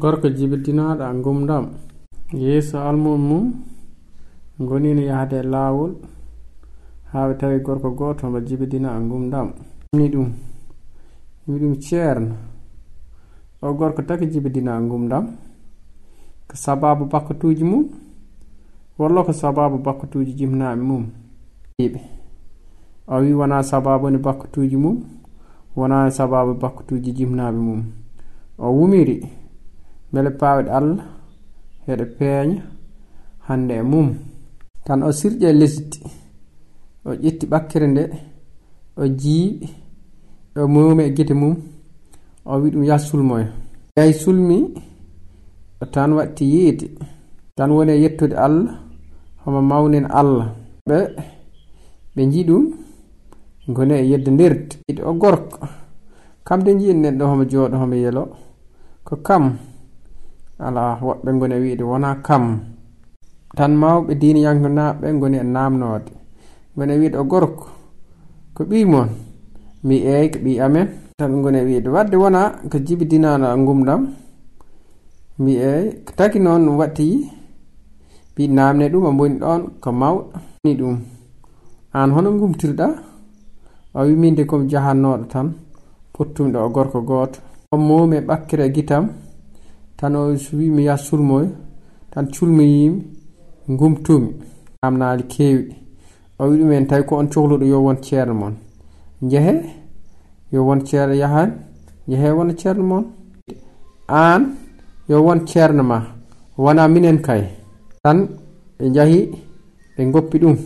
gorko jibidinaɗo a gumdam yeeso almum mum gonino yahde laawol. Haa ɓe tawi gorko gooto mo jibidina a gumdam ni ɗum wi ɗum ceerno. O gorko taki jibidina a gumdam ko sababu bakkatuji mum walla ko sababu bakkatuji jimnaɓe mum? Ɓe o wi wona sababu ni bakkatuuji mum wona sababu bakkatuji jimnaɓe mum. O wumiri. beele paawɗe allah heɗe peeña hande e mum. Tan o sirƴe lesdi o ƴetti ɓakkere nde o jiiɓi o mumi e gite mum o wi ɗum yah sulmoyo yahi sulmi o tan watti yiide tan woni e yettude allah homo mawnen allah. Ɓe ɓe jii ɗum goni e yeddodirde o gorko. Kam de nen ɗo homo jooɗo homo yelo. Ko kam? ala woɓɓe goni e wiide wona kam. Tan mawɓe diiniyankonaɓe goni e namnode goni e wiide o gorko ko ɓimon mi eyi ko ɓi amen. Tan ɓe goni e wiide wadde wona ko jibidinano gumɗam mi eyi ko tagi noon watti mbi namne ɗum o boni ɗon ko mawɗo. Ni ɗum an hono gumtirɗa o wi minde komi jahannoɗo tan pottumɗo o gorko goto o momi e ɓakkere guitam tan suwi mi yah sulmoyo tan culmiyimi gumtumi namnali kewi o wi ɗumen tawi ko on cohluɗo yo won ceerno moon jeehe yo won ceerno yahan jeehe wona ceerno moon an, yo won ceerno ma wona minen kay tan ɓe jahi ɓe goppi ɗum